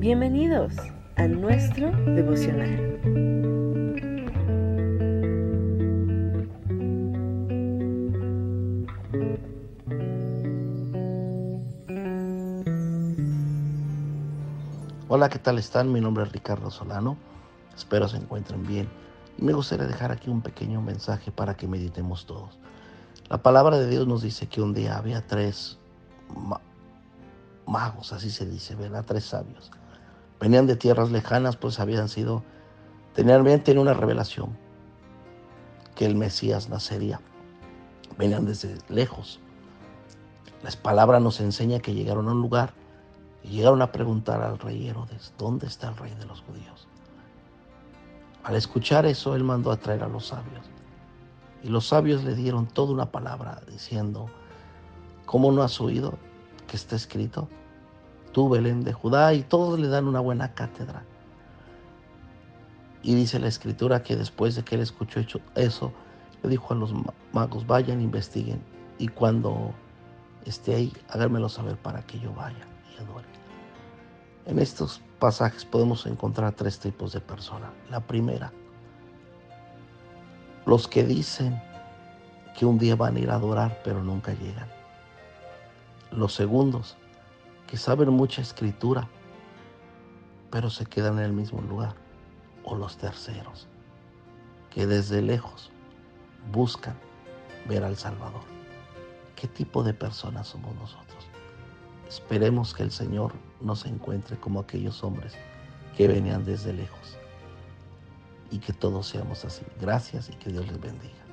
Bienvenidos a nuestro devocional. Hola, ¿qué tal están? Mi nombre es Ricardo Solano. Espero se encuentren bien. Y me gustaría dejar aquí un pequeño mensaje para que meditemos todos. La palabra de Dios nos dice que un día había tres magos, así se dice, ¿verdad? Tres sabios. Venían de tierras lejanas, pues habían sido, tenían, tenían una revelación que el Mesías nacería. Venían desde lejos. La palabra nos enseña que llegaron a un lugar y llegaron a preguntar al rey Herodes, ¿dónde está el rey de los judíos? Al escuchar eso, él mandó a traer a los sabios. Y los sabios le dieron toda una palabra diciendo, ¿cómo no has oído que está escrito? Tú, Belén de Judá, y todos le dan una buena cátedra. Y dice la escritura que después de que él escuchó eso, le dijo a los magos, vayan, investiguen, y cuando esté ahí, háganmelo saber para que yo vaya y adore. En estos pasajes podemos encontrar tres tipos de personas. La primera, los que dicen que un día van a ir a adorar pero nunca llegan. Los segundos, que saben mucha escritura pero se quedan en el mismo lugar. O los terceros, que desde lejos buscan ver al Salvador. ¿Qué tipo de personas somos nosotros? Esperemos que el Señor nos encuentre como aquellos hombres que venían desde lejos y que todos seamos así. Gracias y que Dios les bendiga.